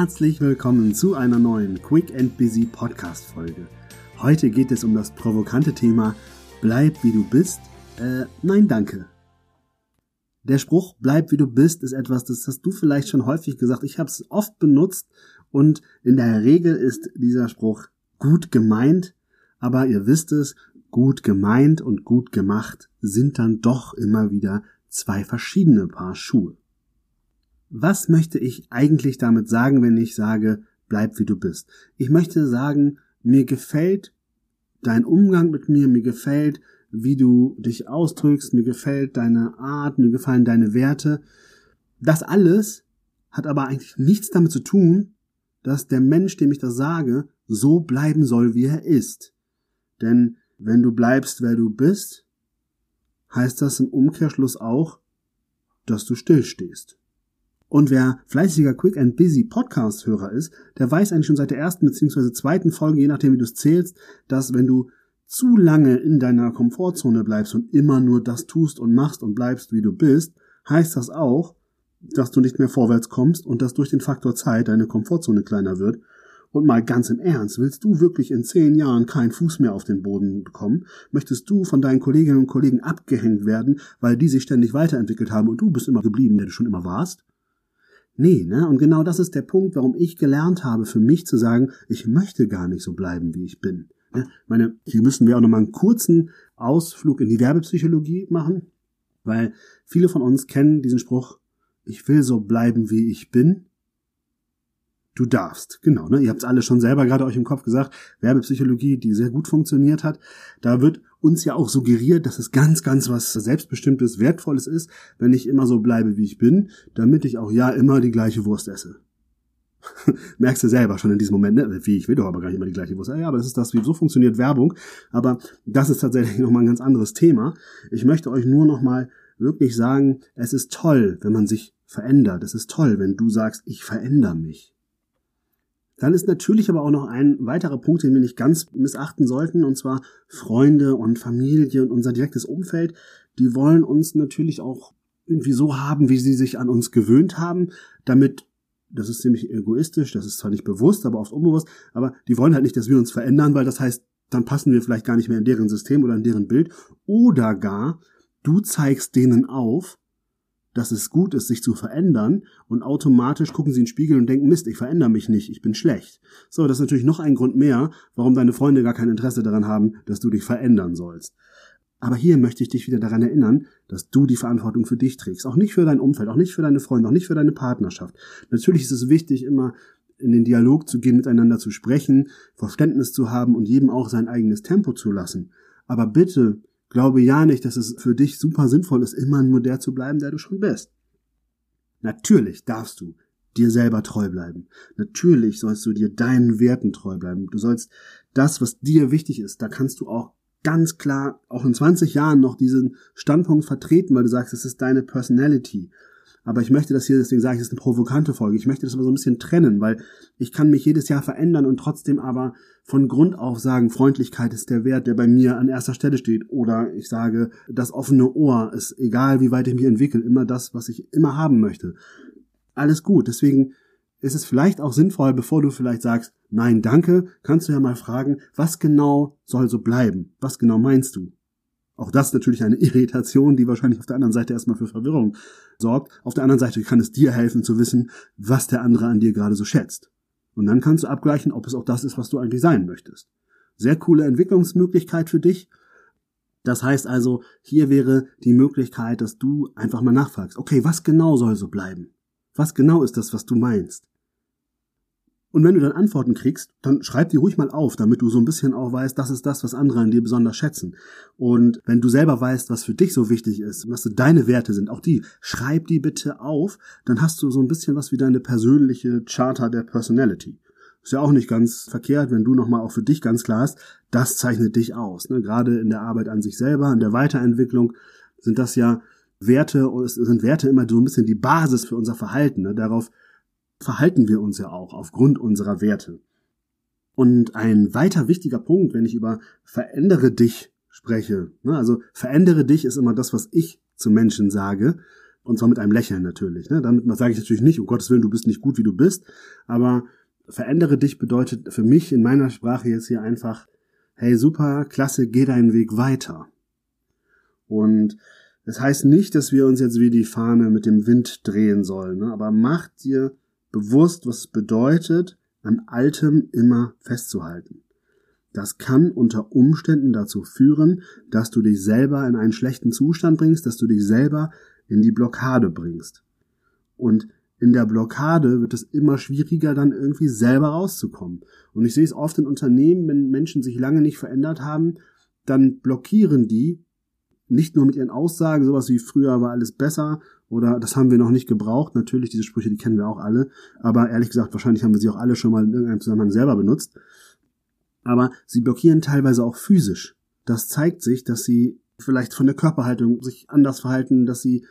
Herzlich willkommen zu einer neuen Quick and Busy Podcast Folge. Heute geht es um das provokante Thema Bleib wie du bist. Äh, nein, danke. Der Spruch Bleib wie du bist ist etwas, das hast du vielleicht schon häufig gesagt. Ich habe es oft benutzt und in der Regel ist dieser Spruch gut gemeint, aber ihr wisst es, gut gemeint und gut gemacht sind dann doch immer wieder zwei verschiedene Paar Schuhe. Was möchte ich eigentlich damit sagen, wenn ich sage, bleib wie du bist? Ich möchte sagen, mir gefällt dein Umgang mit mir, mir gefällt, wie du dich ausdrückst, mir gefällt deine Art, mir gefallen deine Werte. Das alles hat aber eigentlich nichts damit zu tun, dass der Mensch, dem ich das sage, so bleiben soll, wie er ist. Denn wenn du bleibst, wer du bist, heißt das im Umkehrschluss auch, dass du stillstehst. Und wer fleißiger Quick and Busy Podcast-Hörer ist, der weiß eigentlich schon seit der ersten bzw. zweiten Folge, je nachdem wie du es zählst, dass wenn du zu lange in deiner Komfortzone bleibst und immer nur das tust und machst und bleibst, wie du bist, heißt das auch, dass du nicht mehr vorwärts kommst und dass durch den Faktor Zeit deine Komfortzone kleiner wird. Und mal ganz im Ernst, willst du wirklich in zehn Jahren keinen Fuß mehr auf den Boden bekommen? Möchtest du von deinen Kolleginnen und Kollegen abgehängt werden, weil die sich ständig weiterentwickelt haben und du bist immer geblieben, der du schon immer warst? Nee, ne? Und genau das ist der Punkt, warum ich gelernt habe, für mich zu sagen, ich möchte gar nicht so bleiben, wie ich bin. Ne? Meine, hier müssen wir auch nochmal einen kurzen Ausflug in die Werbepsychologie machen, weil viele von uns kennen diesen Spruch, ich will so bleiben, wie ich bin. Du darfst, genau, ne? Ihr habt es alle schon selber gerade euch im Kopf gesagt, Werbepsychologie, die sehr gut funktioniert hat. Da wird uns ja auch suggeriert, dass es ganz, ganz was Selbstbestimmtes, Wertvolles ist, wenn ich immer so bleibe, wie ich bin, damit ich auch ja immer die gleiche Wurst esse. Merkst du selber schon in diesem Moment, ne? wie ich will doch aber gar nicht immer die gleiche Wurst. Ja, aber das ist das, wie so funktioniert Werbung. Aber das ist tatsächlich nochmal ein ganz anderes Thema. Ich möchte euch nur nochmal wirklich sagen, es ist toll, wenn man sich verändert. Es ist toll, wenn du sagst, ich verändere mich. Dann ist natürlich aber auch noch ein weiterer Punkt, den wir nicht ganz missachten sollten, und zwar Freunde und Familie und unser direktes Umfeld. Die wollen uns natürlich auch irgendwie so haben, wie sie sich an uns gewöhnt haben, damit das ist ziemlich egoistisch, das ist zwar nicht bewusst, aber oft unbewusst, aber die wollen halt nicht, dass wir uns verändern, weil das heißt, dann passen wir vielleicht gar nicht mehr in deren System oder in deren Bild. Oder gar, du zeigst denen auf, dass es gut ist, sich zu verändern und automatisch gucken sie in den Spiegel und denken, Mist, ich verändere mich nicht, ich bin schlecht. So, das ist natürlich noch ein Grund mehr, warum deine Freunde gar kein Interesse daran haben, dass du dich verändern sollst. Aber hier möchte ich dich wieder daran erinnern, dass du die Verantwortung für dich trägst. Auch nicht für dein Umfeld, auch nicht für deine Freunde, auch nicht für deine Partnerschaft. Natürlich ist es wichtig, immer in den Dialog zu gehen, miteinander zu sprechen, Verständnis zu haben und jedem auch sein eigenes Tempo zu lassen. Aber bitte glaube ja nicht, dass es für dich super sinnvoll ist, immer nur der zu bleiben, der du schon bist. Natürlich darfst du dir selber treu bleiben. Natürlich sollst du dir deinen Werten treu bleiben. Du sollst das, was dir wichtig ist, da kannst du auch ganz klar auch in 20 Jahren noch diesen Standpunkt vertreten, weil du sagst, es ist deine Personality. Aber ich möchte das hier, deswegen sage ich, es ist eine provokante Folge. Ich möchte das aber so ein bisschen trennen, weil ich kann mich jedes Jahr verändern und trotzdem aber von Grund auf sagen, Freundlichkeit ist der Wert, der bei mir an erster Stelle steht. Oder ich sage, das offene Ohr ist egal, wie weit ich mich entwickle, immer das, was ich immer haben möchte. Alles gut. Deswegen ist es vielleicht auch sinnvoll, bevor du vielleicht sagst, nein, danke, kannst du ja mal fragen, was genau soll so bleiben? Was genau meinst du? Auch das ist natürlich eine Irritation, die wahrscheinlich auf der anderen Seite erstmal für Verwirrung sorgt. Auf der anderen Seite kann es dir helfen zu wissen, was der andere an dir gerade so schätzt. Und dann kannst du abgleichen, ob es auch das ist, was du eigentlich sein möchtest. Sehr coole Entwicklungsmöglichkeit für dich. Das heißt also, hier wäre die Möglichkeit, dass du einfach mal nachfragst, okay, was genau soll so bleiben? Was genau ist das, was du meinst? Und wenn du dann Antworten kriegst, dann schreib die ruhig mal auf, damit du so ein bisschen auch weißt, das ist das, was andere an dir besonders schätzen. Und wenn du selber weißt, was für dich so wichtig ist, was deine Werte sind, auch die, schreib die bitte auf, dann hast du so ein bisschen was wie deine persönliche Charta der Personality. Ist ja auch nicht ganz verkehrt, wenn du nochmal auch für dich ganz klar hast, das zeichnet dich aus. Ne? Gerade in der Arbeit an sich selber, in der Weiterentwicklung sind das ja Werte, sind Werte immer so ein bisschen die Basis für unser Verhalten. Ne? Darauf verhalten wir uns ja auch aufgrund unserer Werte. Und ein weiter wichtiger Punkt, wenn ich über verändere dich spreche, ne, also verändere dich ist immer das, was ich zu Menschen sage, Und zwar mit einem Lächeln natürlich. Ne? Damit sage ich natürlich nicht, um Gottes Willen, du bist nicht gut, wie du bist. Aber verändere dich bedeutet für mich in meiner Sprache jetzt hier einfach, hey, super, klasse, geh deinen Weg weiter. Und das heißt nicht, dass wir uns jetzt wie die Fahne mit dem Wind drehen sollen, ne? aber mach dir bewusst, was es bedeutet, an Altem immer festzuhalten. Das kann unter Umständen dazu führen, dass du dich selber in einen schlechten Zustand bringst, dass du dich selber in die Blockade bringst. Und in der Blockade wird es immer schwieriger, dann irgendwie selber rauszukommen. Und ich sehe es oft in Unternehmen, wenn Menschen sich lange nicht verändert haben, dann blockieren die nicht nur mit ihren Aussagen, sowas wie früher war alles besser oder das haben wir noch nicht gebraucht. Natürlich, diese Sprüche, die kennen wir auch alle. Aber ehrlich gesagt, wahrscheinlich haben wir sie auch alle schon mal in irgendeinem Zusammenhang selber benutzt. Aber sie blockieren teilweise auch physisch. Das zeigt sich, dass sie vielleicht von der Körperhaltung sich anders verhalten, dass sie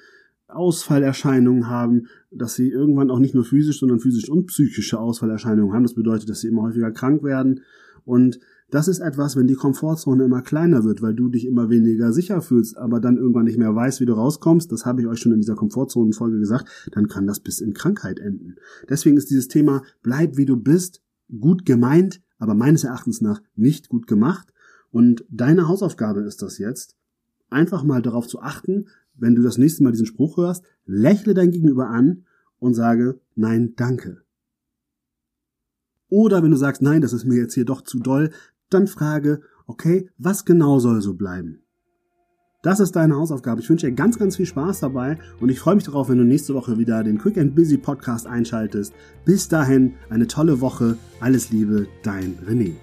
Ausfallerscheinungen haben, dass sie irgendwann auch nicht nur physisch, sondern physisch und psychische Ausfallerscheinungen haben. Das bedeutet, dass sie immer häufiger krank werden. Und das ist etwas, wenn die Komfortzone immer kleiner wird, weil du dich immer weniger sicher fühlst, aber dann irgendwann nicht mehr weißt, wie du rauskommst, das habe ich euch schon in dieser Komfortzonenfolge gesagt, dann kann das bis in Krankheit enden. Deswegen ist dieses Thema bleib wie du bist gut gemeint, aber meines Erachtens nach nicht gut gemacht. Und deine Hausaufgabe ist das jetzt, einfach mal darauf zu achten, wenn du das nächste Mal diesen Spruch hörst, lächle dein Gegenüber an und sage, nein, danke. Oder wenn du sagst, nein, das ist mir jetzt hier doch zu doll, dann frage, okay, was genau soll so bleiben? Das ist deine Hausaufgabe. Ich wünsche dir ganz, ganz viel Spaß dabei und ich freue mich darauf, wenn du nächste Woche wieder den Quick and Busy Podcast einschaltest. Bis dahin eine tolle Woche. Alles Liebe, dein René.